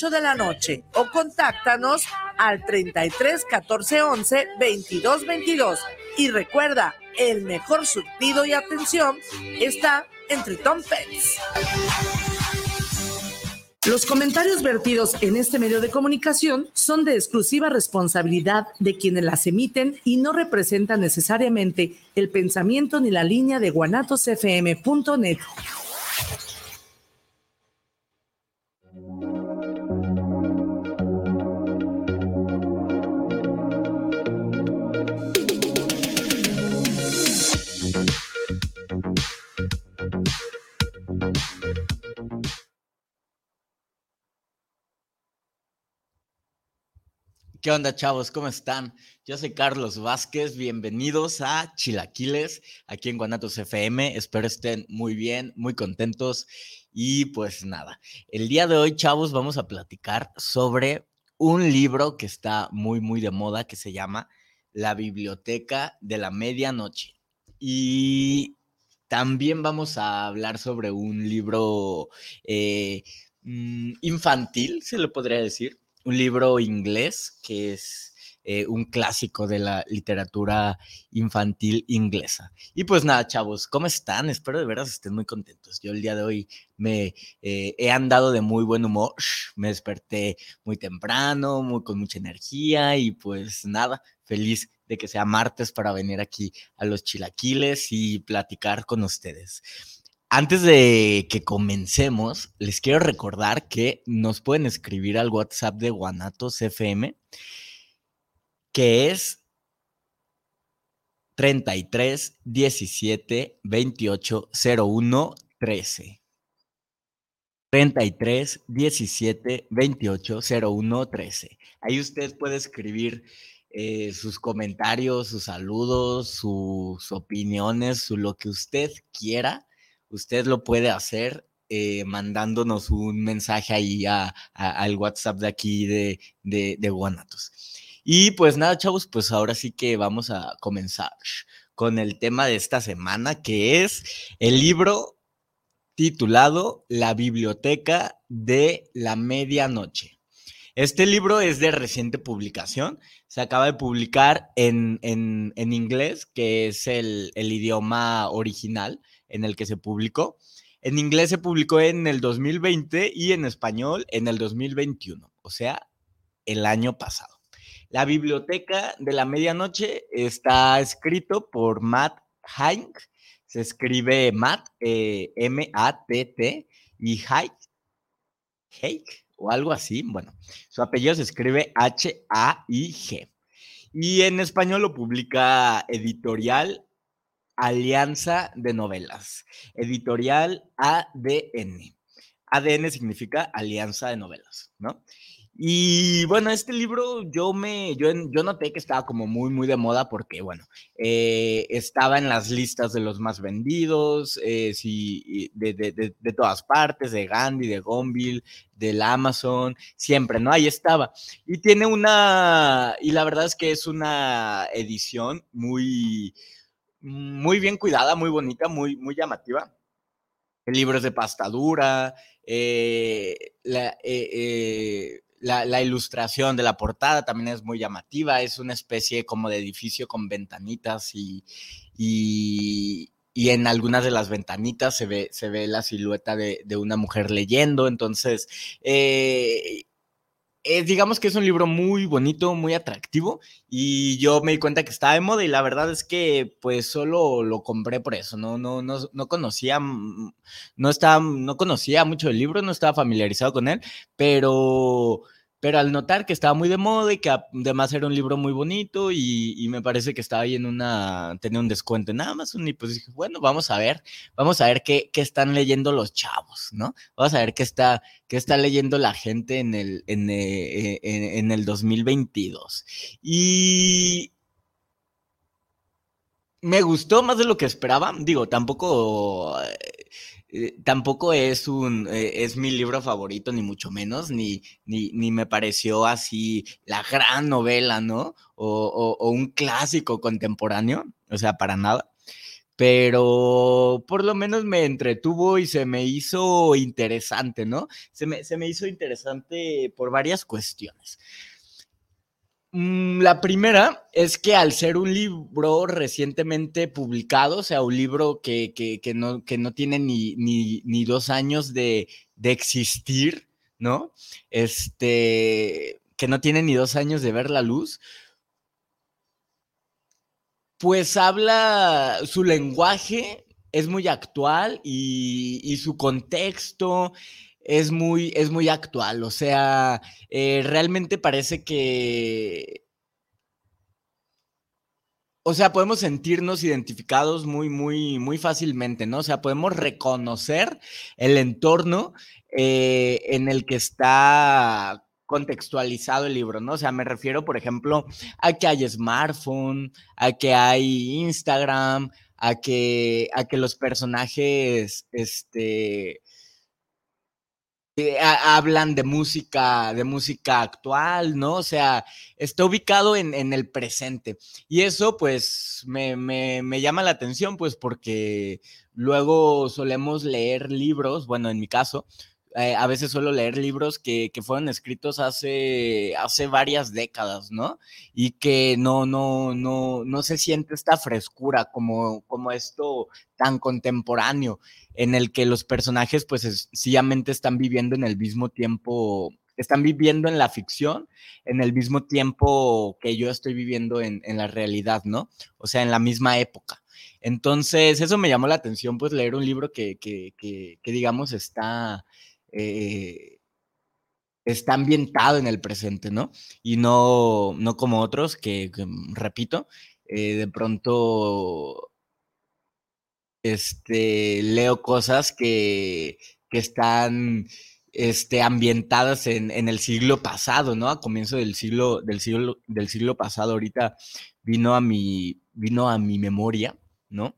8 de la noche o contáctanos al 33 14 11 22 22. Y recuerda, el mejor surtido y atención está entre Tom Pets. Los comentarios vertidos en este medio de comunicación son de exclusiva responsabilidad de quienes las emiten y no representan necesariamente el pensamiento ni la línea de guanatosfm.net. ¿Qué onda, chavos? ¿Cómo están? Yo soy Carlos Vázquez. Bienvenidos a Chilaquiles, aquí en Guanatos FM. Espero estén muy bien, muy contentos. Y pues nada, el día de hoy, chavos, vamos a platicar sobre un libro que está muy, muy de moda, que se llama La Biblioteca de la Medianoche. Y también vamos a hablar sobre un libro eh, mm, infantil, se le podría decir un libro inglés que es eh, un clásico de la literatura infantil inglesa. Y pues nada, chavos, ¿cómo están? Espero de veras estén muy contentos. Yo el día de hoy me eh, he andado de muy buen humor, me desperté muy temprano, muy, con mucha energía y pues nada, feliz de que sea martes para venir aquí a los chilaquiles y platicar con ustedes. Antes de que comencemos, les quiero recordar que nos pueden escribir al WhatsApp de Guanatos FM, que es 33 17 28 01 13. 33 17 28 01 13. Ahí usted puede escribir eh, sus comentarios, sus saludos, sus opiniones, lo que usted quiera usted lo puede hacer eh, mandándonos un mensaje ahí al WhatsApp de aquí de, de, Guanatos. Y pues nada, chavos, pues ahora sí que vamos a comenzar con el tema de esta semana, que es el libro titulado La Biblioteca de la Medianoche. Este libro es de reciente publicación, se acaba de publicar en, inglés, que es el, el idioma original en el que se publicó. En inglés se publicó en el 2020 y en español en el 2021, o sea, el año pasado. La biblioteca de la medianoche está escrito por Matt Hank, se escribe Matt, eh, M-A-T-T, y Haig, Haig, o algo así. Bueno, su apellido se escribe H-A-I-G. Y en español lo publica Editorial Alianza de Novelas, editorial ADN. ADN significa Alianza de Novelas, ¿no? Y bueno, este libro yo me, yo, yo noté que estaba como muy, muy de moda porque, bueno, eh, estaba en las listas de los más vendidos, eh, de, de, todas partes, de Gandhi, de Gonville, del Amazon, siempre, ¿no? Ahí estaba. Y tiene una, y la verdad es que es una edición muy, muy bien cuidada, muy bonita, muy, muy llamativa. El libro es de pastadura, eh, eh, eh, la, la, ilustración de la portada también es muy llamativa, es una especie como de edificio con ventanitas y, y, en algunas de las ventanitas se ve, se ve la silueta de, de una mujer leyendo, entonces eh, digamos que es un libro muy bonito, muy atractivo y yo me di cuenta que estaba de moda y la verdad es que pues solo lo compré por eso, no, no, no, no conocía, mm, no estaba, no conocía mucho el libro, no estaba familiarizado con él, pero pero al notar que estaba muy de moda y que además era un libro muy bonito y, me parece que estaba ahí en una, tenía un descuento en Amazon y pues dije, bueno, vamos a ver, vamos a ver qué, qué están leyendo los chavos, ¿no? Vamos a ver qué está, qué está leyendo la gente en el, en, eh, en el 2022. Y me gustó más de lo que esperaba, digo, tampoco eh, tampoco es un eh, es mi libro favorito, ni mucho menos, ni, ni, ni me pareció así la gran novela, ¿no? O, o, un clásico contemporáneo, o sea, para nada. pero por lo menos me entretuvo y se me hizo interesante, ¿no? Se me, se me hizo interesante por varias cuestiones. Mm, la primera es que al ser un libro recientemente publicado, o sea, un libro que, no, que no, tiene ni, ni, dos años de, de, existir, ¿no? Este, que no tiene ni dos años de ver la luz, pues habla, su lenguaje es muy actual y, su contexto es muy, es muy actual. O sea, eh, realmente parece que... O sea, podemos sentirnos identificados muy, muy, muy fácilmente, ¿no? O sea, podemos reconocer el entorno eh, en el que está contextualizado el libro, ¿no? O sea, me refiero, por ejemplo, a que hay smartphone, a que hay Instagram, a que, a que los personajes, este, hablan de música, de música actual, ¿no? O sea, está ubicado en, en el presente. Y eso, pues, me, me, me, llama la atención, pues, porque luego solemos leer libros, bueno, en mi caso, eh, a veces suelo leer libros que, fueron escritos hace, hace varias décadas, ¿no? Y que no, no, no, no se siente esta frescura como, como esto tan contemporáneo, en el que los personajes, pues, sencillamente están viviendo en el mismo tiempo, están viviendo en la ficción en el mismo tiempo que yo estoy viviendo en, la realidad, ¿no? O sea, en la misma época. Entonces, eso me llamó la atención, pues leer un libro que, que, que digamos, está, eh, está ambientado en el presente, ¿no? Y no, no como otros que, mm, repito, eh, de pronto este, leo cosas que, que están este, ambientadas en, en, el siglo pasado, ¿no? A comienzo del siglo, del siglo, del siglo pasado. Ahorita vino a mi, vino a mi memoria, ¿no?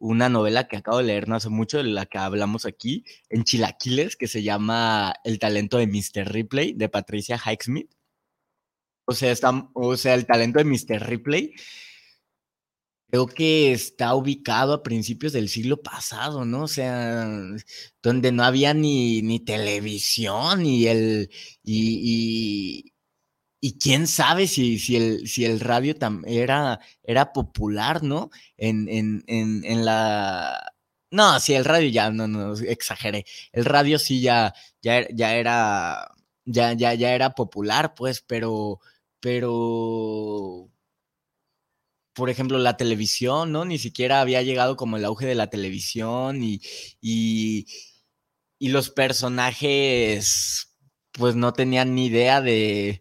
Una novela que acabo de leer no hace mucho, de la que hablamos aquí, en Chilaquiles, que se llama El talento de Mr. Ripley, de Patricia Highsmith. O sea, está, o sea, el talento de Mr. Ripley creo que está ubicado a principios del siglo pasado, ¿no? O sea, donde no había ni, ni televisión y el y, y quién sabe si, si, el, si el radio era, era popular, ¿no? En, en, en, en, la... No, si el radio ya, no, no, exageré. El radio sí ya, ya, ya era, ya, ya, ya era popular, pues, pero, pero, por ejemplo, la televisión, ¿no? Ni siquiera había llegado como el auge de la televisión y, y los personajes pues no tenían ni idea de,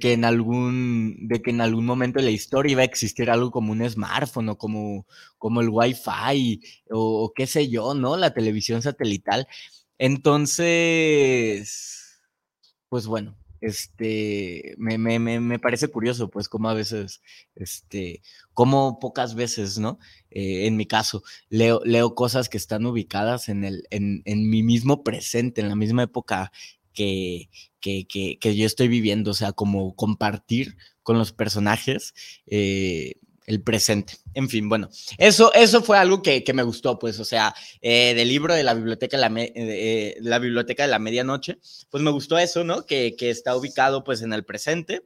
que en algún, de que en algún momento de la historia iba a existir algo como un smartphone o como, como el Wi-Fi o, qué sé yo, ¿no? La televisión satelital. Entonces, pues bueno, este, me, me, me, parece curioso, pues, como a veces, este, como pocas veces, ¿no? Eh, en mi caso, leo, leo cosas que están ubicadas en, el, en, en mi mismo presente, en la misma época que, que, que, yo estoy viviendo, o sea, como compartir con los personajes eh, el presente. En fin, bueno, eso, eso fue algo que, que me gustó, pues, o sea, eh, del libro de la biblioteca de la, eh, la, biblioteca de la medianoche, pues me gustó eso, ¿no? Que, que, está ubicado pues en el presente.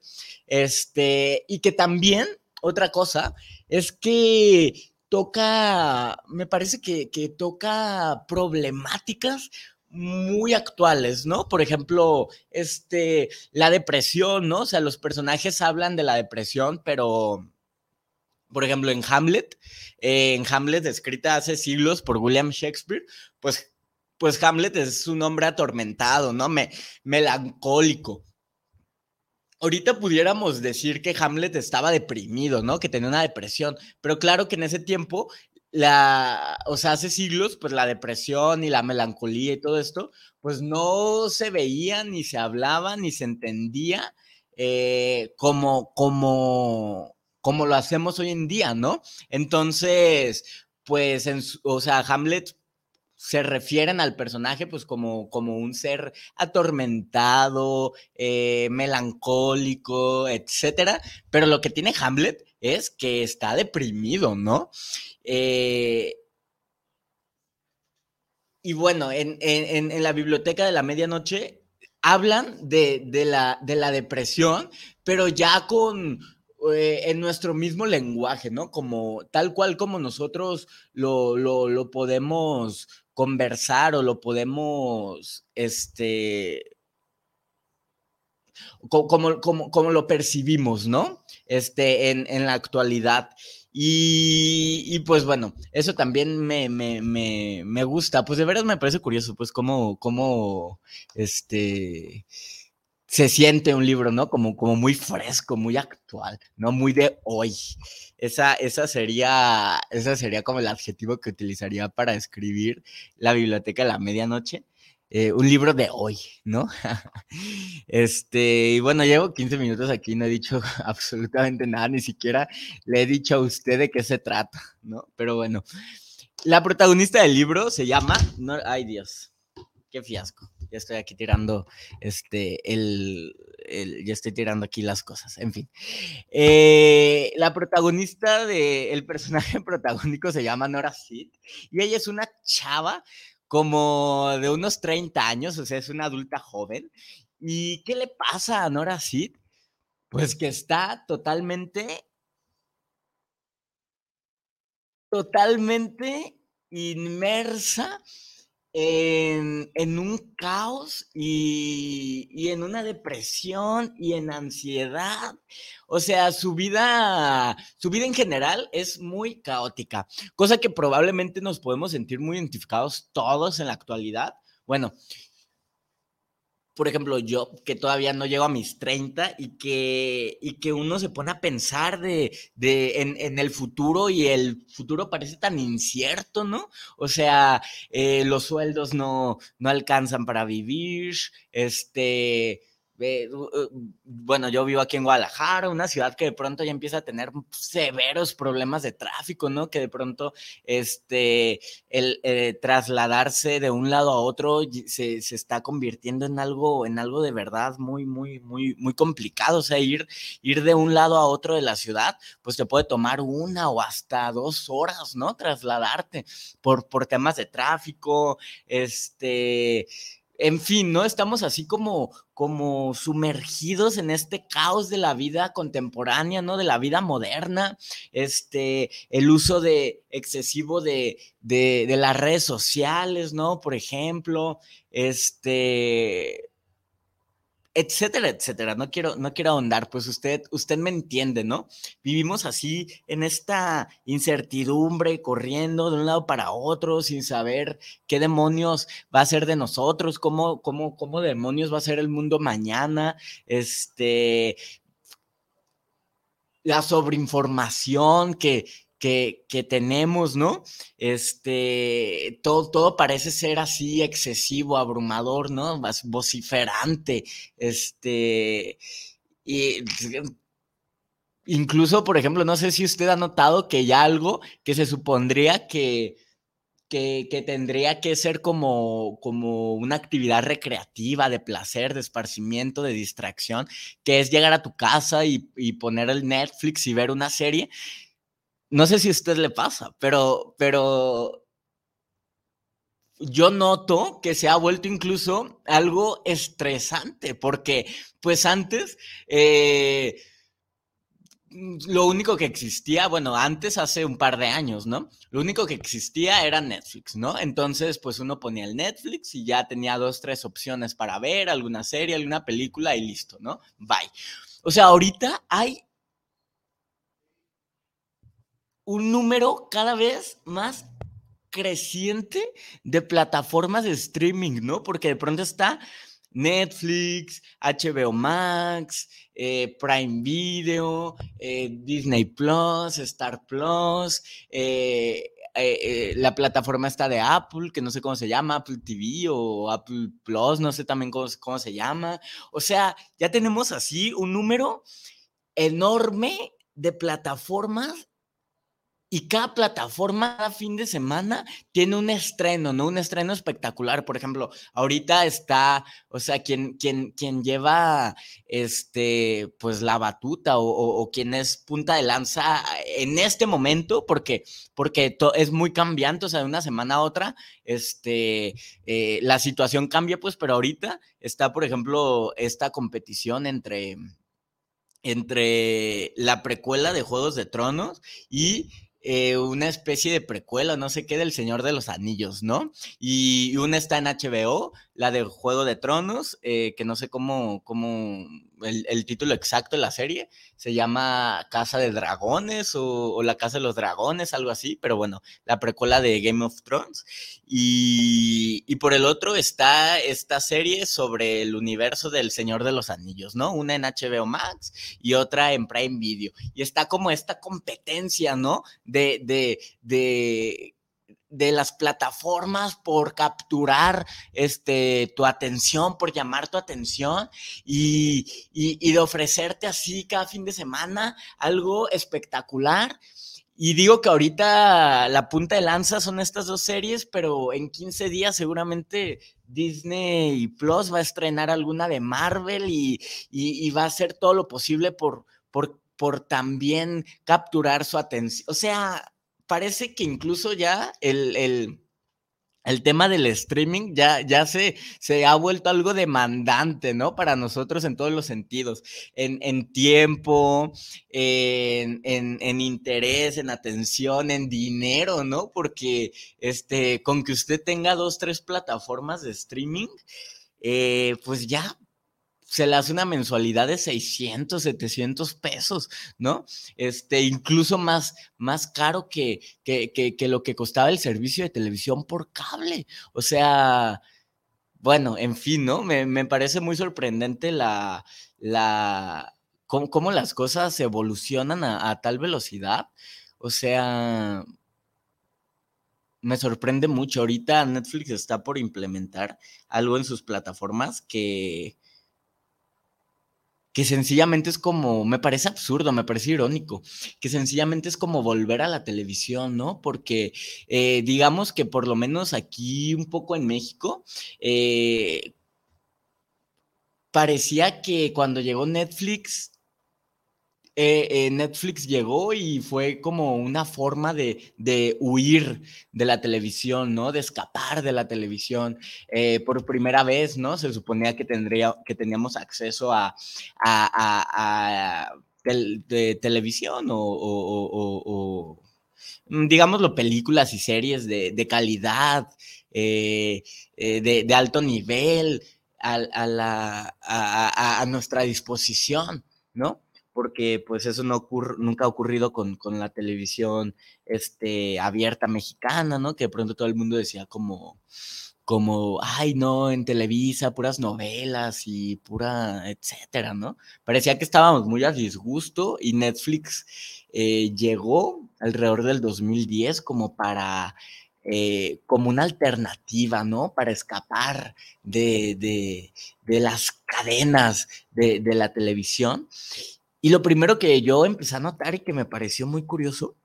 Este, y que también, otra cosa, es que toca, me parece que, que toca problemáticas muy actuales, ¿no? Por ejemplo, este, la depresión, ¿no? O sea, los personajes hablan de la depresión, pero, por ejemplo, en Hamlet, eh, en Hamlet, escrita hace siglos por William Shakespeare, pues, pues Hamlet es un hombre atormentado, ¿no? Me, melancólico. Ahorita pudiéramos decir que Hamlet estaba deprimido, ¿no? Que tenía una depresión, pero claro que en ese tiempo la, o sea, hace siglos, pues la depresión y la melancolía y todo esto, pues no se veía, ni se hablaba, ni se entendía eh, como, como, como lo hacemos hoy en día, ¿no? Entonces, pues, en, o sea, Hamlet se refieren al personaje pues como, como un ser atormentado, eh, melancólico, etcétera. Pero lo que tiene Hamlet es que está deprimido, ¿no? Eh, y bueno, en, la biblioteca de la medianoche hablan de, la, de la depresión, pero ya con, eh, en nuestro mismo lenguaje, ¿no? Como tal cual como nosotros lo, lo, podemos conversar o lo podemos, este, como, como, como, lo percibimos, ¿no? Este, en, en la actualidad. Y, pues bueno, eso también me, me, me, me, gusta. Pues de veras me parece curioso, pues cómo, cómo este se siente un libro, ¿no? Como, como muy fresco, muy actual, ¿no? Muy de hoy. Esa, esa, sería, esa sería como el adjetivo que utilizaría para escribir la biblioteca de la medianoche. Eh, un libro de hoy, ¿no? este, y bueno, llevo 15 minutos aquí, no he dicho absolutamente nada, ni siquiera le he dicho a usted de qué se trata, ¿no? Pero bueno, la protagonista del libro se llama, no, ay Dios, qué fiasco. Ya estoy aquí tirando, este, el, ya estoy tirando aquí las cosas, en fin. Eh, la protagonista del personaje protagónico se llama Nora Sid y ella es una chava como de unos 30 años, o sea, es una adulta joven. ¿Y qué le pasa a Nora Sid? Pues que está totalmente, totalmente inmersa en, un caos y, en una depresión y en ansiedad. O sea, su vida, su vida en general es muy caótica, cosa que probablemente nos podemos sentir muy identificados todos en la actualidad. Bueno, por ejemplo, yo que todavía no llego a mis 30 y que, y que uno se pone a pensar de, en, el futuro y el futuro parece tan incierto, ¿no? O sea, eh, los sueldos no, no alcanzan para vivir, este, bueno, yo vivo aquí en Guadalajara, una ciudad que de pronto ya empieza a tener severos problemas de tráfico, ¿no? Que de pronto, este, el eh, trasladarse de un lado a otro se, se, está convirtiendo en algo, en algo de verdad muy, muy, muy, muy complicado. O sea, ir, ir de un lado a otro de la ciudad, pues te puede tomar una o hasta dos horas, ¿no? Trasladarte por, por temas de tráfico, este en fin, ¿no? Estamos así como, como sumergidos en este caos de la vida contemporánea, ¿no? De la vida moderna, este, el uso de excesivo de, de, de las redes sociales, ¿no? Por ejemplo, este, etcétera, etcétera. No quiero, no quiero ahondar, pues usted, usted me entiende, ¿no? Vivimos así en esta incertidumbre, corriendo de un lado para otro, sin saber qué demonios va a ser de nosotros, cómo, cómo, cómo demonios va a ser el mundo mañana, este, la sobreinformación que, que, tenemos, ¿no? Este, todo, todo parece ser así excesivo, abrumador, ¿no? Vociferante, este, y incluso, por ejemplo, no sé si usted ha notado que ya algo que se supondría que, que, tendría que ser como, como una actividad recreativa, de placer, de esparcimiento, de distracción, que es llegar a tu casa y, y poner el Netflix y ver una serie, no sé si a usted le pasa, pero, pero yo noto que se ha vuelto incluso algo estresante, porque pues antes eh, lo único que existía, bueno, antes hace un par de años, ¿no? Lo único que existía era Netflix, ¿no? Entonces, pues uno ponía el Netflix y ya tenía dos, tres opciones para ver, alguna serie, alguna película y listo, ¿no? Bye. O sea, ahorita hay un número cada vez más creciente de plataformas de streaming, ¿no? Porque de pronto está Netflix, HBO Max, eh, Prime Video, eh, Disney Plus, Star Plus, eh, la plataforma está de Apple, que no sé cómo se llama, Apple TV o Apple Plus, no sé también cómo, cómo se llama. O sea, ya tenemos así un número enorme de plataformas y cada plataforma, cada fin de semana, tiene un estreno, ¿no? Un estreno espectacular. Por ejemplo, ahorita está, o sea, quien, quien, lleva, este, pues la batuta o, quien es punta de lanza en este momento, porque, porque es muy cambiante, o sea, de una semana a otra, este, eh, la situación cambia, pues, pero ahorita está, por ejemplo, esta competición entre entre la precuela de Juegos de Tronos y eh, una especie de precuela, no sé qué, del Señor de los Anillos, ¿no? Y una está en HBO, la de Juego de Tronos, eh, que no sé cómo, cómo el, título exacto de la serie, se llama Casa de Dragones o, La Casa de los Dragones, algo así, pero bueno, la precuela de Game of Thrones. Y, y por el otro está esta serie sobre el universo del Señor de los Anillos, ¿no? Una en HBO Max y otra en Prime Video. Y está como esta competencia, ¿no? De, de, de de las plataformas por capturar este, tu atención, por llamar tu atención y, y, de ofrecerte así cada fin de semana algo espectacular. Y digo que ahorita la punta de lanza son estas dos series, pero en 15 días seguramente Disney Plus va a estrenar alguna de Marvel y, y va a hacer todo lo posible por, por, por también capturar su atención. O sea, parece que incluso ya el, el, tema del streaming ya, ya se, se, ha vuelto algo demandante, ¿no? Para nosotros en todos los sentidos, en, en tiempo, en, en, interés, en atención, en dinero, ¿no? Porque este, con que usted tenga dos, tres plataformas de streaming, eh, pues ya se le hace una mensualidad de 600, 700 pesos, ¿no? Este, incluso más, más caro que, que, que, lo que costaba el servicio de televisión por cable. O sea, bueno, en fin, ¿no? Me, me parece muy sorprendente la, la, cómo, las cosas evolucionan a, a tal velocidad. O sea, me sorprende mucho. Ahorita Netflix está por implementar algo en sus plataformas que que sencillamente es como, me parece absurdo, me parece irónico, que sencillamente es como volver a la televisión, ¿no? Porque eh, digamos que por lo menos aquí un poco en México, eh, parecía que cuando llegó Netflix eh, eh, Netflix llegó y fue como una forma de, huir de la televisión, ¿no? De escapar de la televisión. Eh, por primera vez, ¿no? Se suponía que, tendría, que teníamos acceso a, de televisión o, mm, digámoslo, películas y series de, calidad, de, alto nivel, a, a nuestra disposición, ¿no? Porque pues eso no nunca ha ocurrido con, la televisión este, abierta mexicana, ¿no? Que de pronto todo el mundo decía como, como, ay, no, en Televisa, puras novelas y pura, etcétera, ¿no? Parecía que estábamos muy a disgusto y Netflix eh, llegó alrededor del 2010 como para, eh, como una alternativa, ¿no? Para escapar de, las cadenas de, de la televisión. Y lo primero que yo empecé a notar y que me pareció muy curioso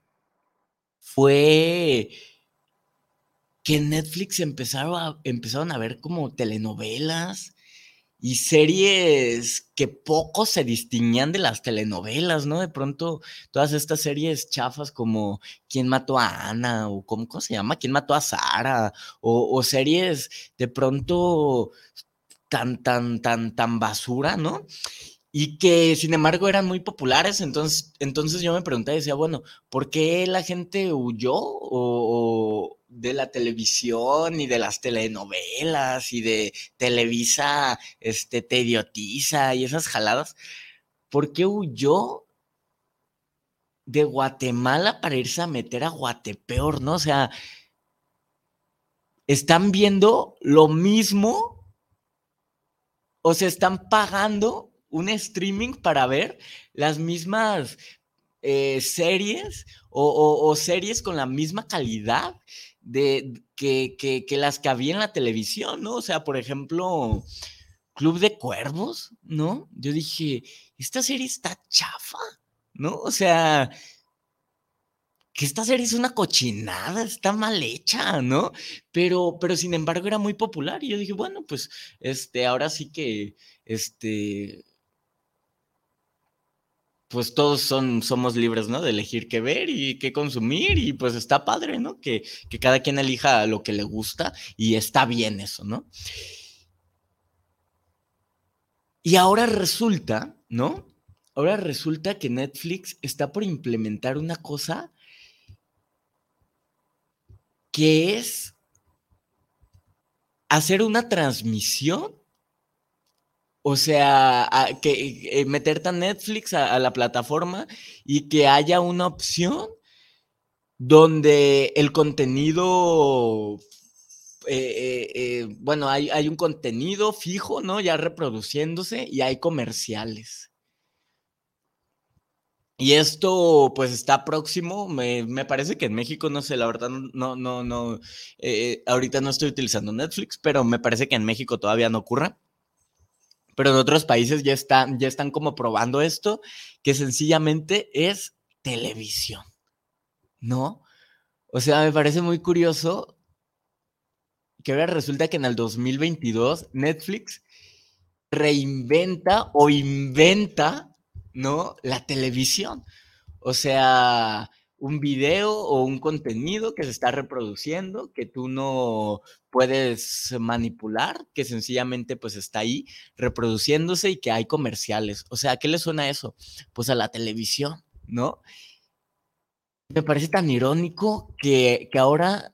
fue que en Netflix empezaron a, ver como telenovelas y series que poco se distinguían de las telenovelas, ¿no? De pronto, todas estas series chafas como ¿Quién mató a Ana? o ¿cómo, se llama? ¿Quién mató a Sara? O, o series de pronto tan, tan, tan, tan basura, ¿no? Y que sin embargo eran muy populares. Entonces, entonces yo me pregunté, decía, bueno, ¿por qué la gente huyó o, de la televisión y de las telenovelas y de Televisa, este, te idiotiza y esas jaladas? ¿Por qué huyó de Guatemala para irse a meter a Guatepeor, no? O sea, están viendo lo mismo o se están pagando un streaming para ver las mismas eh, series o, series con la misma calidad de, que, que, las que había en la televisión, ¿no? O sea, por ejemplo, Club de Cuervos, ¿no? Yo dije, esta serie está chafa, ¿no? O sea, que esta serie es una cochinada, está mal hecha, ¿no? Pero, pero sin embargo era muy popular y yo dije, bueno, pues, este, ahora sí que, este, pues todos son, somos libres, ¿no? De elegir qué ver y qué consumir y pues está padre, ¿no? Que, que cada quien elija lo que le gusta y está bien eso, ¿no? Y ahora resulta, ¿no? Ahora resulta que Netflix está por implementar una cosa que es hacer una transmisión, o sea, que eh, meterte a Netflix, a, la plataforma, y que haya una opción donde el contenido, eh, eh, bueno, hay, hay un contenido fijo, ¿no? Ya reproduciéndose y hay comerciales. Y esto pues está próximo, me, parece que en México, no sé, la verdad, no, no, no, ahorita no estoy utilizando Netflix, pero me parece que en México todavía no ocurra. Pero en otros países ya están, ya están como probando esto, que sencillamente es televisión, ¿no? O sea, me parece muy curioso que ahora resulta que en el 2022 Netflix reinventa o inventa ¿no? La televisión. O sea, un video o un contenido que se está reproduciendo, que tú no puedes manipular, que sencillamente pues está ahí reproduciéndose y que hay comerciales. O sea, ¿qué le suena eso? Pues a la televisión, ¿no? Me parece tan irónico que, que ahora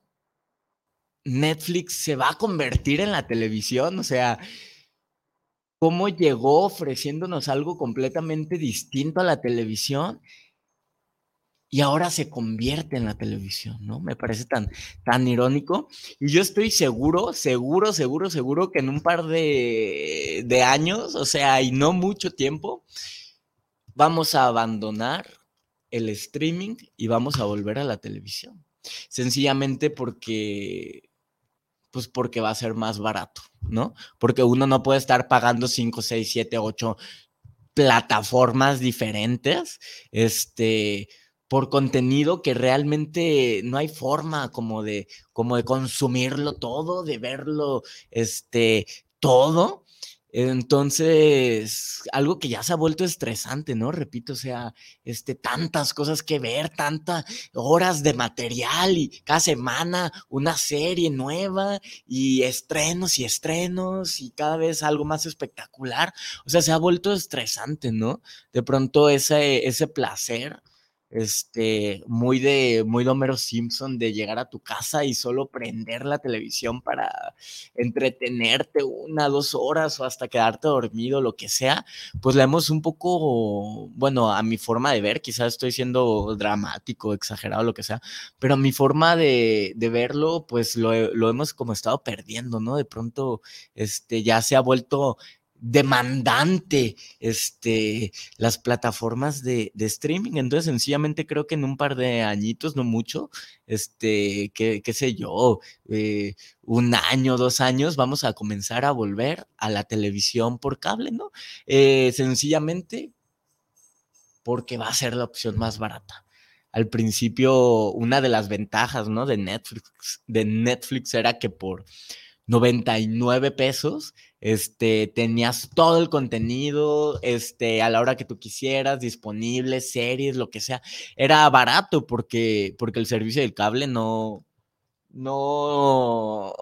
Netflix se va a convertir en la televisión, o sea, cómo llegó ofreciéndonos algo completamente distinto a la televisión y ahora se convierte en la televisión, ¿no? Me parece tan, tan irónico. Y yo estoy seguro, seguro, seguro, seguro que en un par de, de años, o sea, y no mucho tiempo, vamos a abandonar el streaming y vamos a volver a la televisión. Sencillamente porque pues porque va a ser más barato, ¿no? Porque uno no puede estar pagando 5, 6, 7, 8 plataformas diferentes, este, por contenido que realmente no hay forma como de, como de consumirlo todo, de verlo, este, todo. Entonces, algo que ya se ha vuelto estresante, ¿no? Repito, o sea, este, tantas cosas que ver, tantas horas de material y cada semana una serie nueva y estrenos y estrenos y cada vez algo más espectacular. O sea, se ha vuelto estresante, ¿no? De pronto ese, ese placer este, muy de, muy de Homero Simpson, de llegar a tu casa y solo prender la televisión para entretenerte una, dos horas o hasta quedarte dormido, lo que sea, pues la hemos un poco, bueno, a mi forma de ver, quizás estoy siendo dramático, exagerado, lo que sea, pero a mi forma de, de verlo, pues lo, lo, hemos como estado perdiendo, ¿no? De pronto, este, ya se ha vuelto demandante este, las plataformas de, streaming. Entonces, sencillamente creo que en un par de añitos, no mucho, este, qué, sé yo, eh, un año, dos años, vamos a comenzar a volver a la televisión por cable, ¿no? Eh, sencillamente porque va a ser la opción más barata. Al principio, una de las ventajas, ¿no? De Netflix, de Netflix era que por 99 pesos este, tenías todo el contenido, este, a la hora que tú quisieras, disponible, series, lo que sea. Era barato porque, porque el servicio del cable no, no,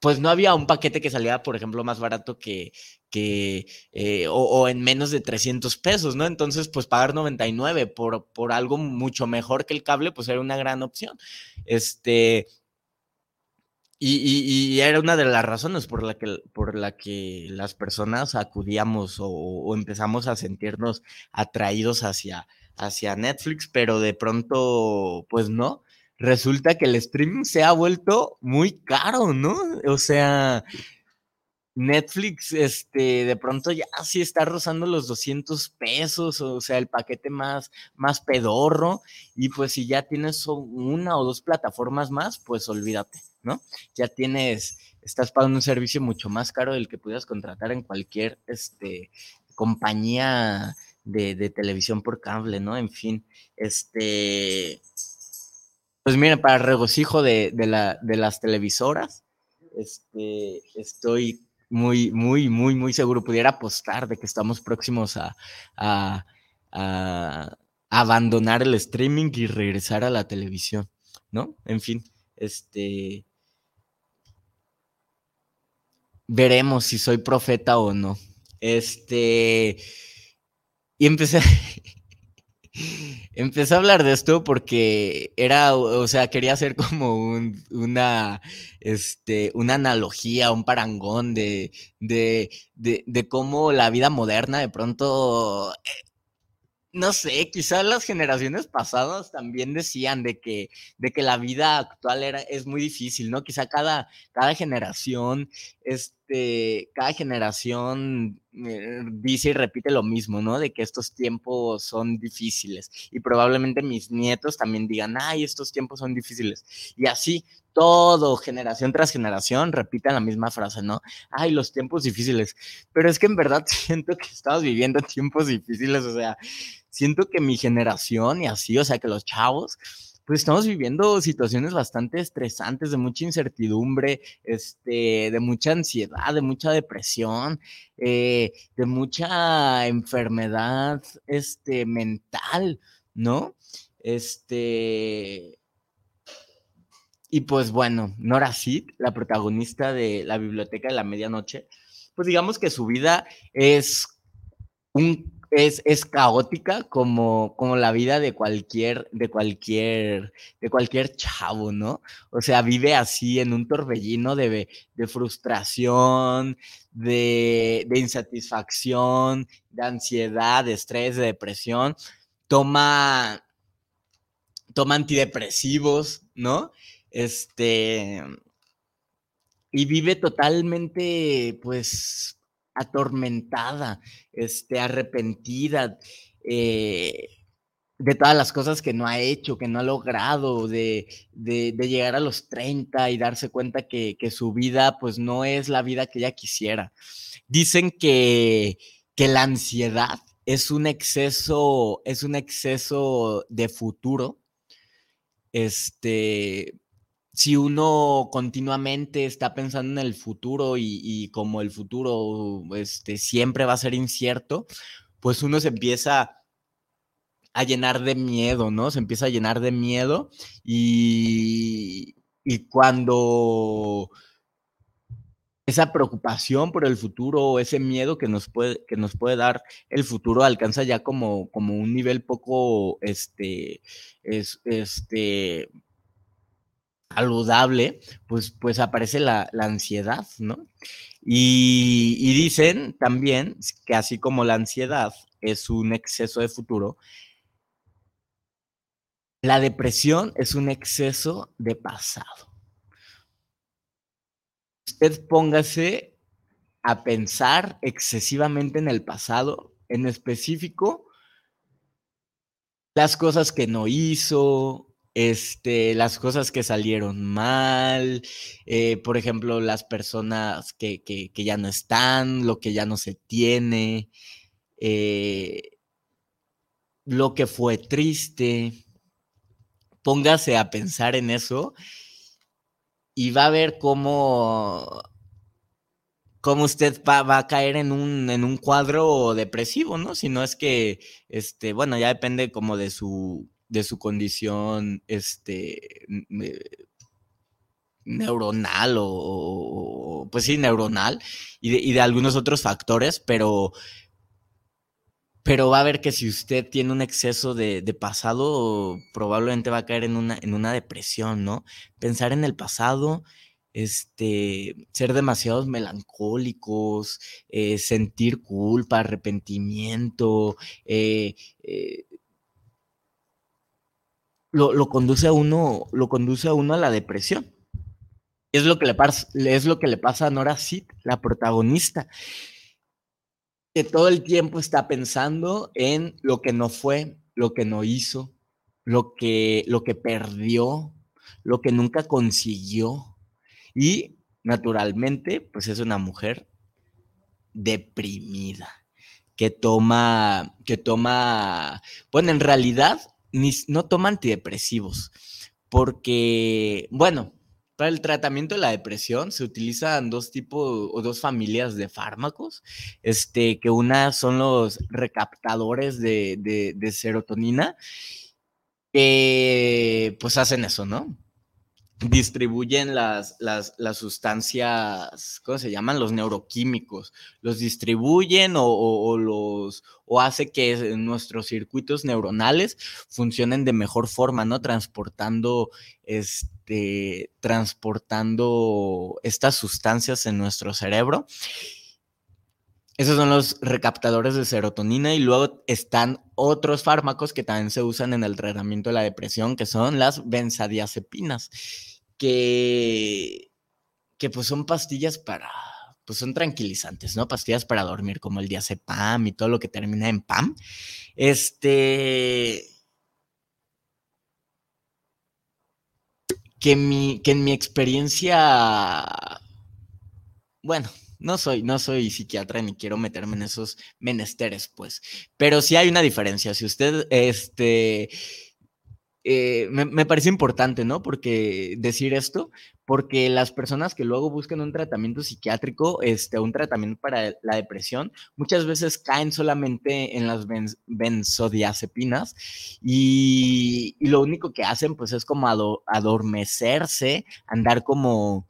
pues no había un paquete que salía, por ejemplo, más barato que, que eh, o, en menos de 300 pesos, ¿no? Entonces, pues pagar 99 por, por algo mucho mejor que el cable, pues era una gran opción. Este, y, era una de las razones por la que, por la que las personas acudíamos o, empezamos a sentirnos atraídos hacia, hacia Netflix, pero de pronto, pues no. Resulta que el streaming se ha vuelto muy caro, ¿no? O sea, Netflix, este, de pronto ya sí está rozando los 200 pesos, o sea, el paquete más, más pedorro, y pues si ya tienes una o dos plataformas más, pues olvídate. ¿No? Ya tienes, estás pagando un servicio mucho más caro del que pudieras contratar en cualquier este, compañía de, televisión por cable, ¿no? En fin, este, pues miren, para regocijo de, de las televisoras, este, estoy muy, muy, muy, muy seguro, pudiera apostar de que estamos próximos a, a, a abandonar el streaming y regresar a la televisión, ¿no? En fin, este, veremos si soy profeta o no. Este, y empecé, empecé a hablar de esto porque era, o sea, quería hacer como una, este, una analogía, un parangón de, de, de, de cómo la vida moderna de pronto no sé, quizás las generaciones pasadas también decían de que, de que la vida actual era, es muy difícil, ¿no? Quizá cada, cada generación, este, cada generación eh, dice y repite lo mismo, ¿no? De que estos tiempos son difíciles. Y probablemente mis nietos también digan, ay, estos tiempos son difíciles. Y así, todo, generación tras generación, repiten la misma frase, ¿no? Ay, los tiempos difíciles. Pero es que en verdad siento que estamos viviendo tiempos difíciles, o sea, siento que mi generación y así, o sea, que los chavos, pues estamos viviendo situaciones bastante estresantes, de mucha incertidumbre, este, de mucha ansiedad, de mucha depresión, eh, de mucha enfermedad, este, mental, ¿no? Este, y pues bueno, Nora Sid, la protagonista de La Biblioteca de la Medianoche, pues digamos que su vida es un es, es, caótica como, como la vida de cualquier, de cualquier, de cualquier chavo, ¿no? O sea, vive así en un torbellino de, de frustración, de, de, insatisfacción, de ansiedad, de estrés, de depresión. Toma, toma antidepresivos, ¿no? Este, y vive totalmente, pues, atormentada, este, arrepentida eh, de todas las cosas que no ha hecho, que no ha logrado, de, llegar a los 30 y darse cuenta que, su vida, pues, no es la vida que ella quisiera. Dicen que, que la ansiedad es un exceso, es un exceso de futuro, este, si uno continuamente está pensando en el futuro y, como el futuro este, siempre va a ser incierto, pues uno se empieza a llenar de miedo, ¿no? Se empieza a llenar de miedo y, y cuando esa preocupación por el futuro, ese miedo que nos puede, que nos puede dar el futuro alcanza ya como, como un nivel poco, este, es, este, saludable, pues, pues aparece la, ansiedad, ¿no? Y, y, dicen también que así como la ansiedad es un exceso de futuro, la depresión es un exceso de pasado. Usted póngase a pensar excesivamente en el pasado, en específico, las cosas que no hizo, este, las cosas que salieron mal, eh, por ejemplo, las personas que, ya no están, lo que ya no se tiene, eh, lo que fue triste. Póngase a pensar en eso y va a ver cómo, cómo usted va, a caer en un, en un cuadro depresivo, ¿no? Si no es que, este, bueno, ya depende como de su de su condición este, neuronal o, pues sí, neuronal y de, algunos otros factores, pero, pero va a ver que si usted tiene un exceso de, pasado, probablemente va a caer en una, en una depresión, ¿no? Pensar en el pasado, este, ser demasiados melancólicos, eh, sentir culpa, arrepentimiento, eh, eh, lo, conduce a uno, lo conduce a uno a la depresión. Es lo que le, pasa, es lo que le pasa a Nora Sid, la protagonista, que todo el tiempo está pensando en lo que no fue, lo que no hizo, lo que, lo que perdió, lo que nunca consiguió. Y naturalmente, pues es una mujer deprimida que toma, que toma, bueno, en realidad ni, no toma antidepresivos, porque, bueno, para el tratamiento de la depresión se utilizan dos tipos o dos familias de fármacos, este, que una son los recaptadores de, de serotonina, que pues hacen eso, ¿no? Distribuyen las, las, sustancias, ¿cómo se llaman? Los neuroquímicos. Los distribuyen o, los, o hace que nuestros circuitos neuronales funcionen de mejor forma, ¿no? Transportando, este, transportando estas sustancias en nuestro cerebro. Esos son los recaptadores de serotonina y luego están otros fármacos que también se usan en el tratamiento de la depresión, que son las benzodiazepinas que, que pues son pastillas para, pues son tranquilizantes, ¿no? Pastillas para dormir, como el diazepam y todo lo que termina en PAM. Este, que, mi, que en mi experiencia, bueno, no soy, no soy psiquiatra ni quiero meterme en esos menesteres, pues, pero sí hay una diferencia. Si usted, este, eh, me, parece importante, ¿no? Porque decir esto, porque las personas que luego buscan un tratamiento psiquiátrico, este, un tratamiento para la depresión, muchas veces caen solamente en las benzodiazepinas y, y, lo único que hacen, pues, es como adormecerse, andar como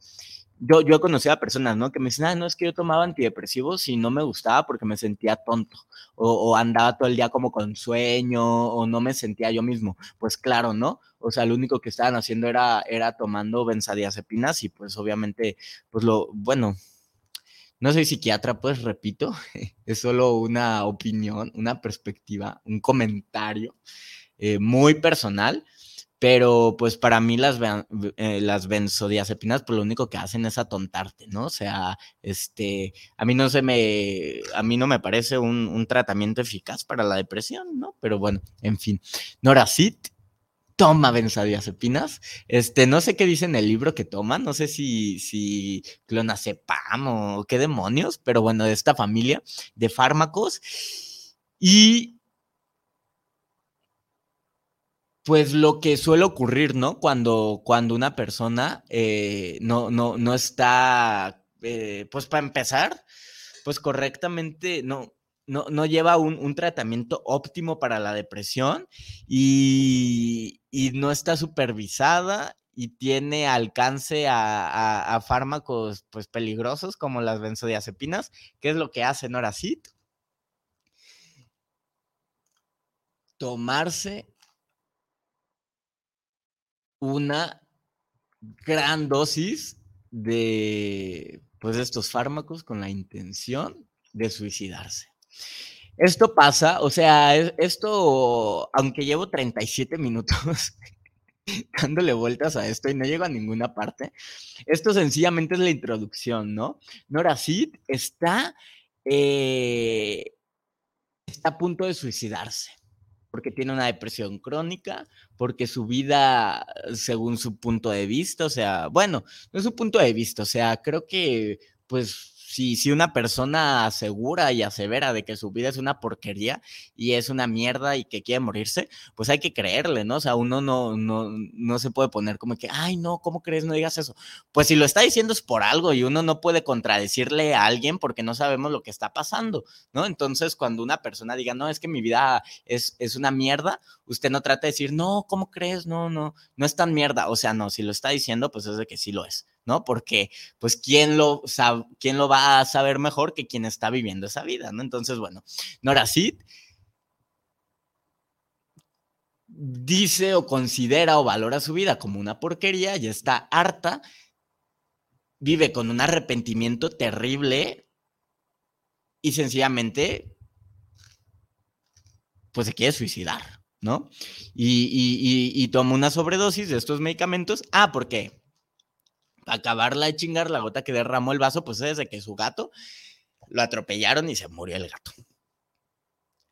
yo, yo he conocido a personas, ¿no? Que me dicen, ah, no, es que yo tomaba antidepresivos y no me gustaba porque me sentía tonto, o, andaba todo el día como con sueño, o no me sentía yo mismo. Pues claro, ¿no? O sea, lo único que estaban haciendo era, era tomando benzodiazepinas y pues obviamente, pues lo, bueno, no soy psiquiatra, pues repito, es solo una opinión, una perspectiva, un comentario eh, muy personal pero pues para mí las, eh, las benzodiazepinas, pues lo único que hacen es atontarte, ¿no? O sea, este, a mí no se me, a mí no me parece un, tratamiento eficaz para la depresión, ¿no? Pero bueno, en fin. Noracit toma benzodiazepinas. Este, no sé qué dice en el libro que toma, no sé si, si clonazepam o qué demonios, pero bueno, de esta familia de fármacos. Y pues lo que suele ocurrir, ¿no? Cuando, cuando una persona eh, no, no, no está, eh, pues para empezar, pues correctamente, no, no, no lleva un, tratamiento óptimo para la depresión y, no está supervisada y tiene alcance a, a, fármacos pues peligrosos como las benzodiazepinas, ¿qué es lo que hace Noracid? Tomarse una gran dosis de pues estos fármacos con la intención de suicidarse. Esto pasa, o sea, esto, aunque llevo 37 minutos dándole vueltas a esto y no llego a ninguna parte, esto sencillamente es la introducción, ¿no? Nora Sid está, eh, está a punto de suicidarse porque tiene una depresión crónica, porque su vida, según su punto de vista, o sea, bueno, no es su punto de vista, o sea, creo que pues si, si una persona asegura y asevera de que su vida es una porquería y es una mierda y que quiere morirse, pues hay que creerle, ¿no? O sea, uno no, no, no se puede poner como que, ay, no, ¿cómo crees? No digas eso. Pues si lo está diciendo es por algo y uno no puede contradecirle a alguien porque no sabemos lo que está pasando, ¿no? Entonces, cuando una persona diga, no, es que mi vida es, es una mierda, usted no trata de decir, no, ¿cómo crees? No, no, no es tan mierda. O sea, no, si lo está diciendo, pues es de que sí lo es. ¿No? Porque, pues, ¿quién lo, sabe, ¿quién lo va a saber mejor que quien está viviendo esa vida, ¿no? Entonces, bueno, Nora Sid dice o considera o valora su vida como una porquería, y está harta, vive con un arrepentimiento terrible y sencillamente, pues se quiere suicidar, ¿no? Y, y, y toma una sobredosis de estos medicamentos. Ah, ¿por qué? Acabarla de chingar, la gota que derramó el vaso, pues es de que su gato lo atropellaron y se murió el gato.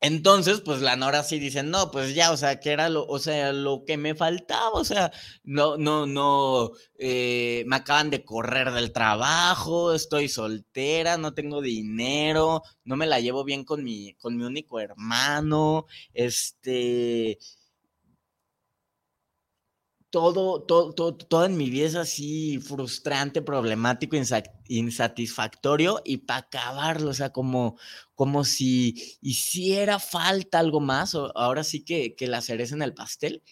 Entonces, pues la Nora sí dice, no, pues ya, o sea, que era lo, o sea, lo que me faltaba, o sea, no, no, no, eh, me acaban de correr del trabajo, estoy soltera, no tengo dinero, no me la llevo bien con mi, con mi único hermano, este, todo, todo, todo, en mi vida es así frustrante, problemático, insatisfactorio y para acabarlo, o sea, como, como si hiciera falta algo más, o ahora sí que, que la cereza en el pastel,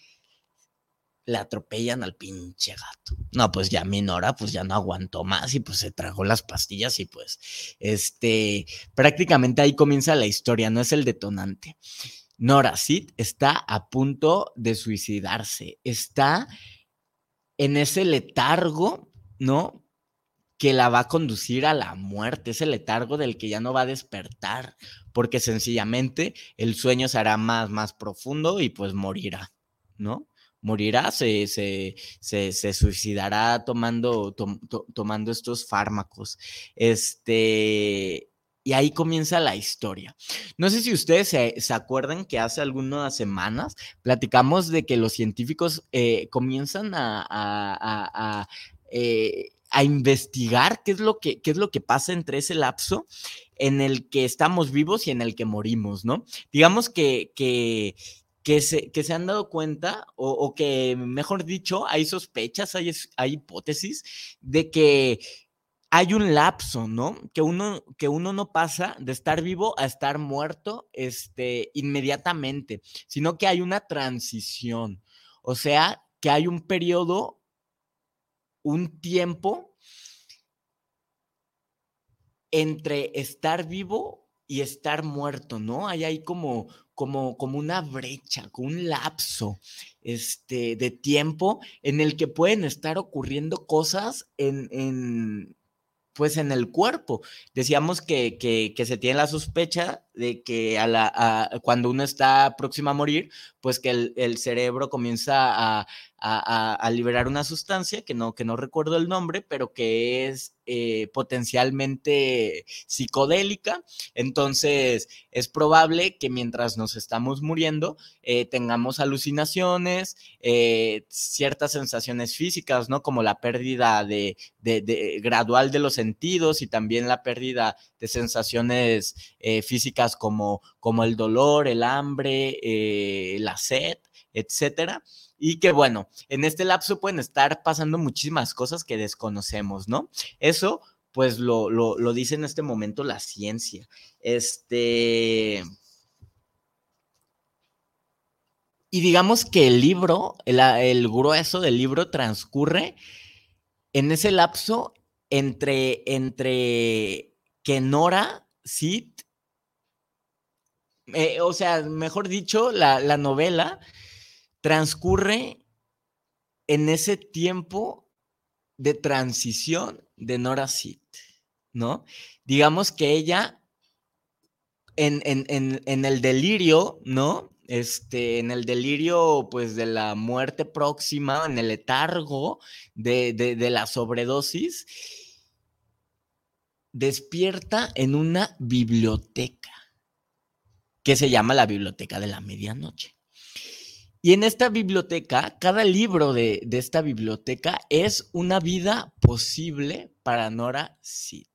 le atropellan al pinche gato. No, pues ya Minora, pues ya no aguantó más y pues se tragó las pastillas y pues, este, prácticamente ahí comienza la historia, no es el detonante. Nora Sid está a punto de suicidarse, está en ese letargo, ¿no? Que la va a conducir a la muerte, ese letargo del que ya no va a despertar, porque sencillamente el sueño será más, más profundo y pues morirá, ¿no? Morirá, se, se, se, suicidará tomando, tomando estos fármacos. Este, y ahí comienza la historia. No sé si ustedes se, acuerdan que hace algunas semanas platicamos de que los científicos eh, comienzan a, eh, a, investigar qué es, lo que, qué es lo que pasa entre ese lapso en el que estamos vivos y en el que morimos, ¿no? Digamos que, que, que se, que se, han dado cuenta, o, o, que, mejor dicho, hay sospechas, hay, hay hipótesis de que hay un lapso, ¿no? Que uno, que uno no pasa de estar vivo a estar muerto este, inmediatamente, sino que hay una transición. O sea, que hay un periodo, un tiempo entre estar vivo y estar muerto, ¿no? Hay ahí como, como, como una brecha, como un lapso este, de tiempo en el que pueden estar ocurriendo cosas en, en pues en el cuerpo. Decíamos que, que, se tiene la sospecha de que a la, cuando uno está próximo a morir, pues que el cerebro comienza a, a, liberar una sustancia que no, que no recuerdo el nombre, pero que es eh, potencialmente psicodélica. Entonces, es probable que mientras nos estamos muriendo eh, tengamos alucinaciones, eh, ciertas sensaciones físicas, ¿no? Como la pérdida de, de, gradual de los sentidos y también la pérdida de sensaciones físicas como, como el dolor, el hambre, la sed, etcétera y que bueno, en este lapso pueden estar pasando muchísimas cosas que desconocemos, ¿no? Eso pues lo, lo, dice en este momento la ciencia. Este... Y digamos que el libro, el, el, grueso del libro transcurre en ese lapso entre, entre que Nora, Sid, eh, o sea, mejor dicho, la, la novela transcurre en ese tiempo de transición de Nora Sid, ¿no? Digamos que ella en, el delirio, ¿no? Este, en el delirio, pues, de la muerte próxima, en el letargo de, de la sobredosis, despierta en una biblioteca que se llama la Biblioteca de la Medianoche. Y en esta biblioteca, cada libro de, esta biblioteca es una vida posible para Nora Sid.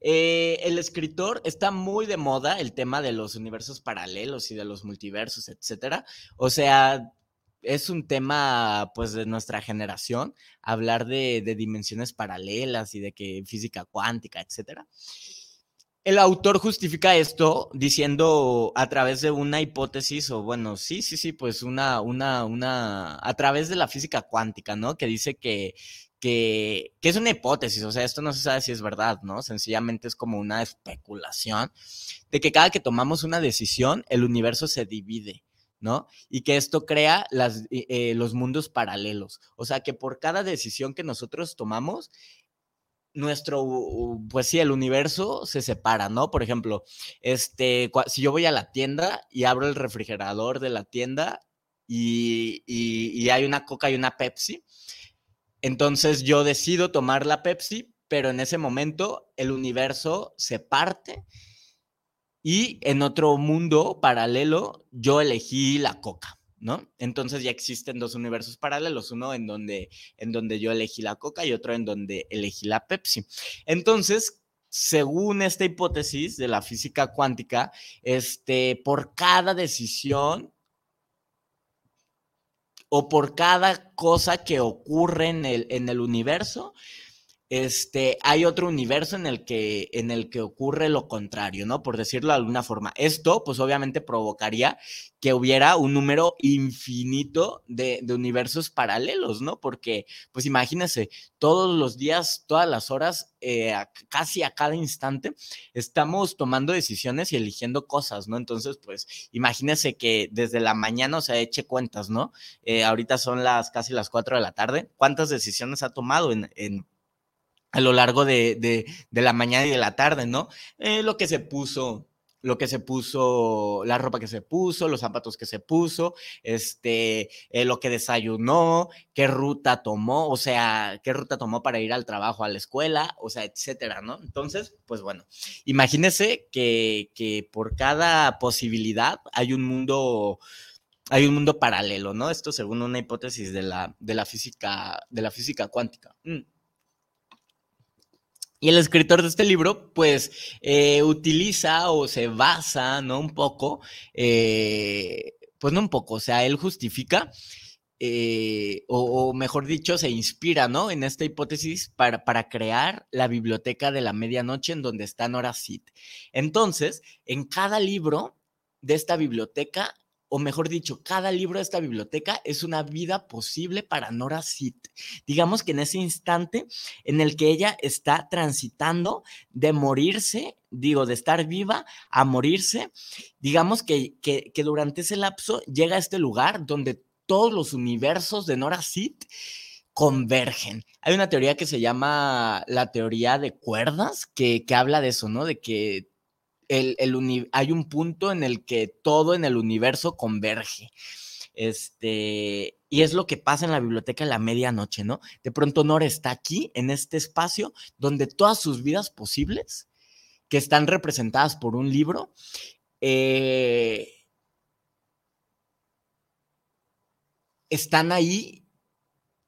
Eh, el escritor está muy de moda el tema de los universos paralelos y de los multiversos, etcétera. O sea, es un tema pues de nuestra generación, hablar de, de dimensiones paralelas y de que física cuántica, etcétera. El autor justifica esto diciendo a través de una hipótesis, o bueno, sí, sí, sí, pues una, una, una, a través de la física cuántica, ¿no? Que dice que, que, que es una hipótesis, o sea, esto no se sabe si es verdad, ¿no? Sencillamente es como una especulación de que cada que tomamos una decisión, el universo se divide. ¿no? Y que esto crea las, eh, eh, los mundos paralelos. O sea, que por cada decisión que nosotros tomamos, nuestro, pues sí, el universo se separa, ¿no? Por ejemplo, este, si yo voy a la tienda y abro el refrigerador de la tienda y, y, hay una coca y una Pepsi, entonces yo decido tomar la Pepsi, pero en ese momento el universo se parte y en otro mundo paralelo yo elegí la coca. ¿No? Entonces ya existen dos universos paralelos, uno en donde, en donde yo elegí la coca y otro en donde elegí la Pepsi. Entonces, según esta hipótesis de la física cuántica, este, por cada decisión o por cada cosa que ocurre en el, en el universo, este, hay otro universo en el, que, en el que ocurre lo contrario, ¿no? Por decirlo de alguna forma. Esto, pues obviamente provocaría que hubiera un número infinito de, universos paralelos, ¿no? Porque, pues imagínense, todos los días, todas las horas, eh, casi a cada instante, estamos tomando decisiones y eligiendo cosas, ¿no? Entonces, pues imagínense que desde la mañana, o sea, eche cuentas, ¿no? Eh, ahorita son las casi las 4 de la tarde. ¿Cuántas decisiones ha tomado en, en a lo largo de, la mañana y de la tarde, ¿no? Eh, lo que se puso, lo que se puso, la ropa que se puso, los zapatos que se puso, este, eh, lo que desayunó, qué ruta tomó, o sea, qué ruta tomó para ir al trabajo, a la escuela, o sea, etcétera, ¿no? Entonces, pues bueno, imagínese que, que por cada posibilidad hay un mundo hay un mundo paralelo, ¿no? Esto según una hipótesis de la, de la física, de la física cuántica. Mm. Y el escritor de este libro, pues, eh, utiliza o se basa, ¿no? Un poco, eh, pues no un poco, o sea, él justifica, eh, o, mejor dicho, se inspira, ¿no? En esta hipótesis para, para crear la biblioteca de la medianoche en donde está Nora Sid. Entonces, en cada libro de esta biblioteca o mejor dicho, cada libro de esta biblioteca es una vida posible para Nora Sid. Digamos que en ese instante en el que ella está transitando de morirse, digo, de estar viva a morirse, digamos que, que, durante ese lapso llega a este lugar donde todos los universos de Nora Sid convergen. Hay una teoría que se llama la teoría de cuerdas, que, que habla de eso, ¿no? De que el, hay un punto en el que todo en el universo converge. Este, y es lo que pasa en la biblioteca en la medianoche, ¿no? De pronto Nora está aquí, en este espacio, donde todas sus vidas posibles, que están representadas por un libro, eh, están ahí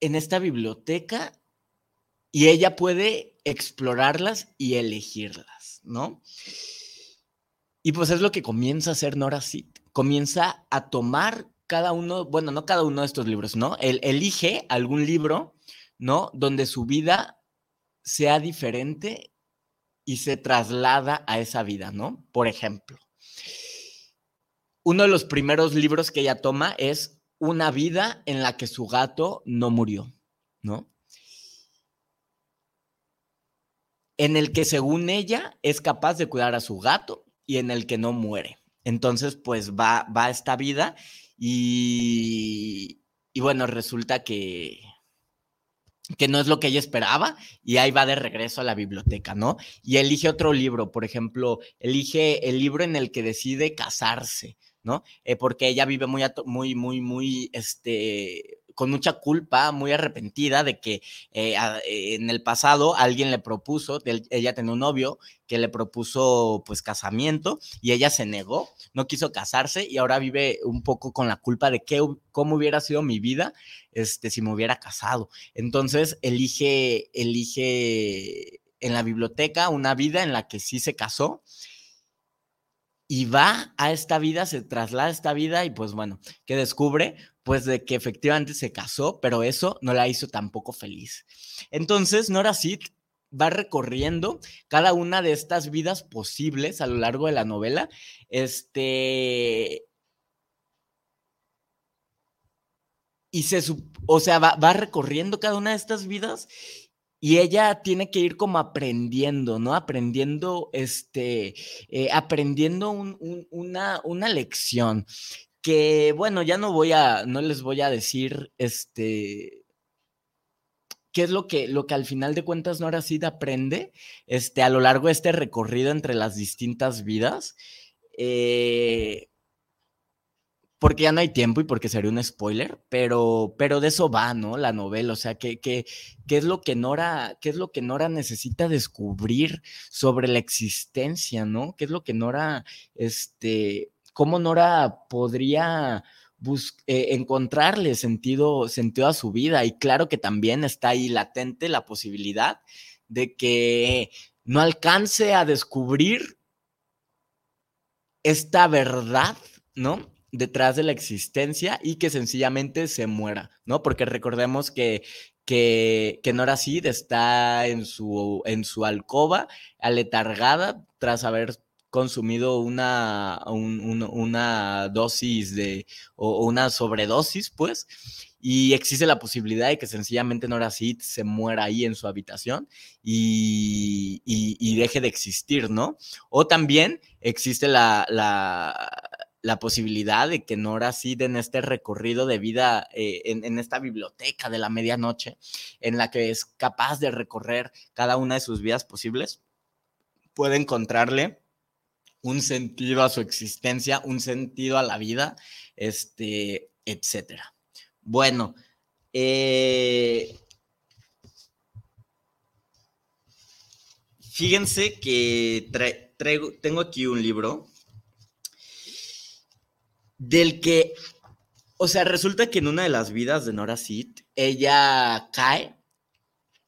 en esta biblioteca y ella puede explorarlas y elegirlas, ¿no? Y pues es lo que comienza a hacer Nora Sid. Comienza a tomar cada uno, bueno, no cada uno de estos libros, ¿no? Elige algún libro, ¿no? Donde su vida sea diferente y se traslada a esa vida, ¿no? Por ejemplo, uno de los primeros libros que ella toma es Una vida en la que su gato no murió, ¿no? En el que según ella es capaz de cuidar a su gato y en el que no muere. Entonces, pues va, va esta vida y, y bueno, resulta que, que no es lo que ella esperaba y ahí va de regreso a la biblioteca, ¿no? Y elige otro libro, por ejemplo, elige el libro en el que decide casarse, ¿no? Eh, porque ella vive muy, muy, muy, muy, este, con mucha culpa, muy arrepentida de que eh, en el pasado alguien le propuso, ella tenía un novio que le propuso pues casamiento y ella se negó, no quiso casarse y ahora vive un poco con la culpa de que, cómo hubiera sido mi vida este, si me hubiera casado. Entonces elige, elige en la biblioteca una vida en la que sí se casó y va a esta vida, se traslada a esta vida y pues bueno, que descubre pues de que efectivamente se casó, pero eso no la hizo tampoco feliz. Entonces, Nora Sid va recorriendo cada una de estas vidas posibles a lo largo de la novela. Este. Y se, o sea, va, recorriendo cada una de estas vidas y ella tiene que ir como aprendiendo, ¿no? Aprendiendo, este, eh, aprendiendo una, una lección que bueno, ya no voy a, no les voy a decir, este, qué es lo que, lo que al final de cuentas Nora Sid aprende, este, a lo largo de este recorrido entre las distintas vidas, eh, porque ya no hay tiempo y porque sería un spoiler, pero, pero de eso va, ¿no? La novela, o sea, ¿qué, qué, es lo que Nora, qué es lo que Nora necesita descubrir sobre la existencia, ¿no? ¿Qué es lo que Nora, este, cómo Nora podría eh, encontrarle sentido, sentido a su vida? Y claro que también está ahí latente la posibilidad de que no alcance a descubrir esta verdad, ¿no? Detrás de la existencia y que sencillamente se muera, ¿no? Porque recordemos que, que, que Nora Sid está en su, en su alcoba, aletargada, tras haber consumido una, una dosis de, o, una sobredosis, pues, y existe la posibilidad de que sencillamente Nora Sid se muera ahí en su habitación y, y, deje de existir, ¿no? O también existe la, la la posibilidad de que Nora Sid en este recorrido de vida, eh, en, esta biblioteca de la medianoche, en la que es capaz de recorrer cada una de sus vidas posibles, puede encontrarle un sentido a su existencia, un sentido a la vida, este, etcétera. Bueno, eh, fíjense que traigo, tengo aquí un libro del que, o sea, resulta que en una de las vidas de Nora Sid, ella cae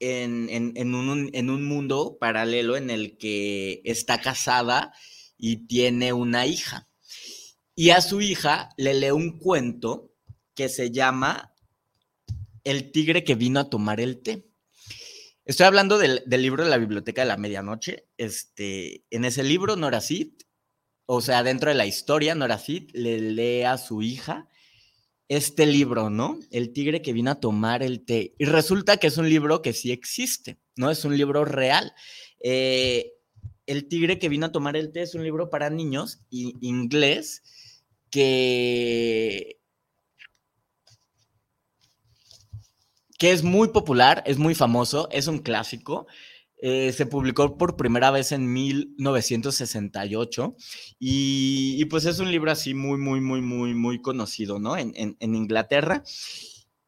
en, un, en, un, mundo paralelo en el que está casada y tiene una hija. Y a su hija le lee un cuento que se llama El tigre que vino a tomar el té. Estoy hablando del, del libro de la Biblioteca de la Medianoche. Este, en ese libro, Nora Sid o sea, dentro de la historia, Noracid le lee a su hija este libro, ¿no? El tigre que vino a tomar el té. Y resulta que es un libro que sí existe, ¿no? Es un libro real. Eh, el tigre que vino a tomar el té es un libro para niños inglés que que es muy popular, es muy famoso, es un clásico. Eh, se publicó por primera vez en 1968 y, pues es un libro así muy, muy, muy, muy, muy conocido, ¿no? En, en Inglaterra.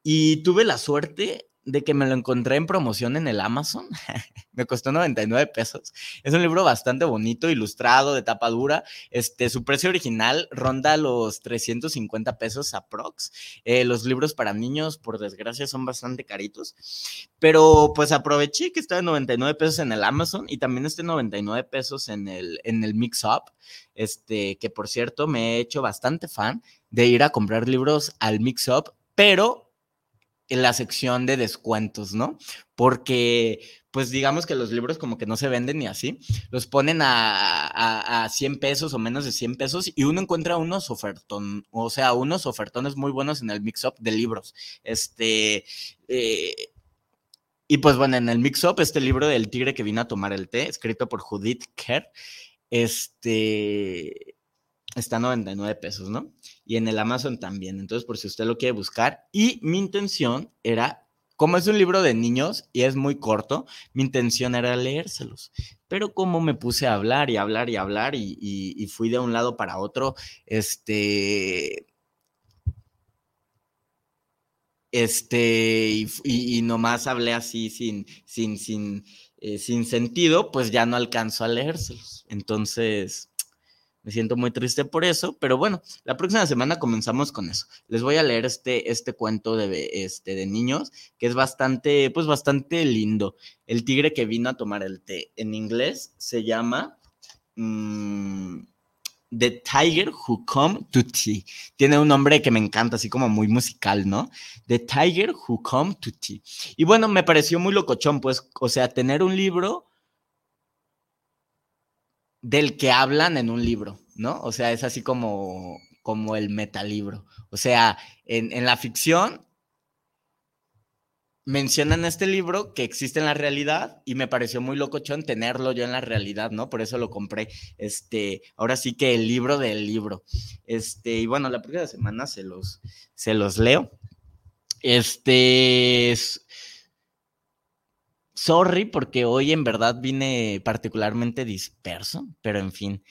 Y tuve la suerte de que me lo encontré en promoción en el Amazon. me costó 99 pesos. Es un libro bastante bonito, ilustrado, de tapa dura. Este, su precio original ronda los 350 pesos aprox. Eh, los libros para niños, por desgracia, son bastante caritos. Pero pues aproveché que en 99 pesos en el Amazon y también este 99 pesos en el, en el Mix Up. Este, que por cierto me he hecho bastante fan de ir a comprar libros al Mix Up, pero en la sección de descuentos, ¿no? Porque, pues digamos que los libros como que no se venden ni así, los ponen a, a, 100 pesos o menos de 100 pesos y uno encuentra unos ofertones, o sea, unos ofertones muy buenos en el mix-up de libros. Este, eh, y pues bueno, en el mix-up, este libro del tigre que vino a tomar el té, escrito por Judith Kerr, este, está a 99 pesos, ¿no? Y en el Amazon también. Entonces, por si usted lo quiere buscar. Y mi intención era, como es un libro de niños y es muy corto, mi intención era leérselos. Pero como me puse a hablar y hablar y hablar y, fui de un lado para otro, este... Este, y, nomás hablé así sin, sin, sin, eh, sin sentido, pues ya no alcanzo a leérselos. Entonces, me siento muy triste por eso, pero bueno, la próxima semana comenzamos con eso. Les voy a leer este, este cuento de, este, de niños que es bastante, pues bastante lindo. El tigre que vino a tomar el té. En inglés se llama mm, The Tiger Who Come to Tea. Tiene un nombre que me encanta, así como muy musical, ¿no? The Tiger Who Come to Tea. Y bueno, me pareció muy locochón, pues, o sea, tener un libro del que hablan en un libro, ¿no? O sea, es así como, como el metalibro. O sea, en, en la ficción mencionan este libro que existe en la realidad y me pareció muy locochón tenerlo yo en la realidad, ¿no? Por eso lo compré. Este, ahora sí que el libro del libro. Este, y bueno, la próxima semana se los, se los leo. Este, Sorry, porque hoy en verdad vine particularmente disperso, pero en fin.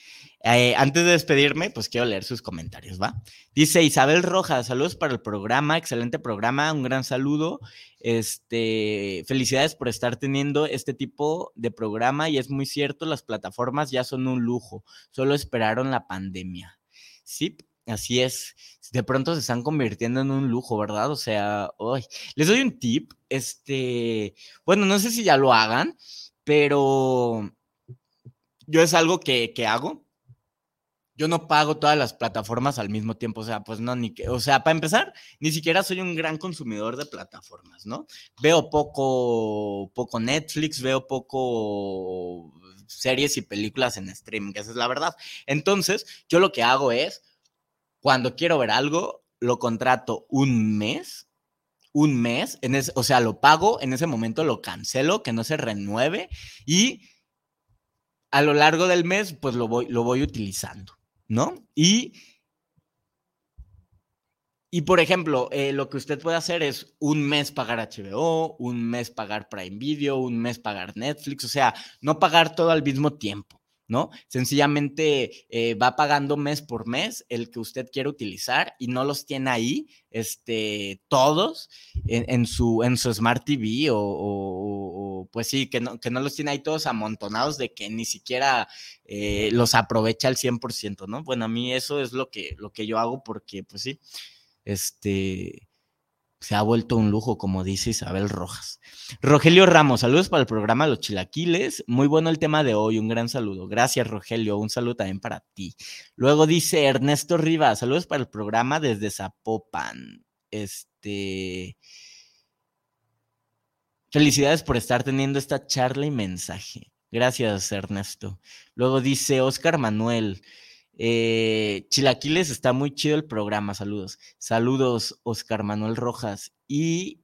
Eh, antes de despedirme, pues quiero leer sus comentarios, ¿va? Dice Isabel Rojas, saludos para el programa, excelente programa, un gran saludo. Este, felicidades por estar teniendo este tipo de programa y es muy cierto, las plataformas ya son un lujo, solo esperaron la pandemia. Sí, así es. De pronto se están convirtiendo en un lujo, ¿verdad? O sea, hoy les doy un tip, este, bueno, no sé si ya lo hagan, pero yo es algo que, que hago yo no pago todas las plataformas al mismo tiempo, o sea, pues no, ni que, o sea, para empezar, ni siquiera soy un gran consumidor de plataformas, ¿no? Veo poco, poco Netflix, veo poco series y películas en streaming, esa es la verdad. Entonces, yo lo que hago es, cuando quiero ver algo, lo contrato un mes, un mes, o sea, lo pago, en ese momento lo cancelo, que no se renueve y a lo largo del mes, pues lo voy, lo voy utilizando. ¿no? Y, y por ejemplo, eh, lo que usted puede hacer es un mes pagar HBO, un mes pagar Prime Video, un mes pagar Netflix, o sea, no pagar todo al mismo tiempo. ¿No? Sencillamente eh, va pagando mes por mes el que usted quiere utilizar y no los tiene ahí, este, todos en, su, en su Smart TV o, pues sí, que no, que no los tiene ahí todos amontonados de que ni siquiera eh, los aprovecha al 100%, ¿no? Bueno, a mí eso es lo que, lo que yo hago porque, pues sí, este, se ha vuelto un lujo, como dice Isabel Rojas. Rogelio Ramos, saludos para el programa Los Chilaquiles. Muy bueno el tema de hoy, un gran saludo. Gracias, Rogelio, un saludo también para ti. Luego dice Ernesto Rivas, saludos para el programa desde Zapopan. Este. Felicidades por estar teniendo esta charla y mensaje. Gracias, Ernesto. Luego dice Oscar Manuel. Eh, Chilaquiles, está muy chido el programa, saludos. Saludos, Oscar Manuel Rojas. Y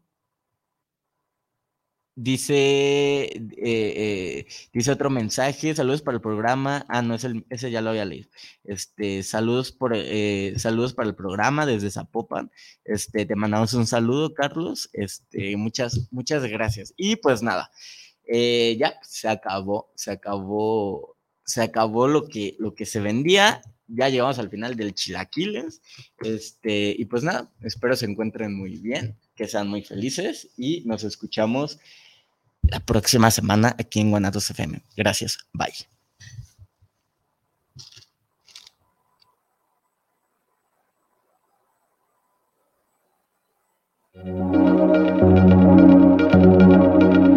dice, eh, eh, dice otro mensaje, saludos para el programa. Ah, no, ese ya lo había leído. Este, saludos por, saludos para el programa desde Zapopan. Este, te mandamos un saludo, Carlos. Este, muchas, muchas gracias. Y pues nada, ya se acabó, se acabó se acabó lo que, lo que se vendía. Ya llegamos al final del Chilaquiles. Este, y pues nada, espero se encuentren muy bien, que sean muy felices y nos escuchamos la próxima semana aquí en Guanatos FM. Gracias. Bye.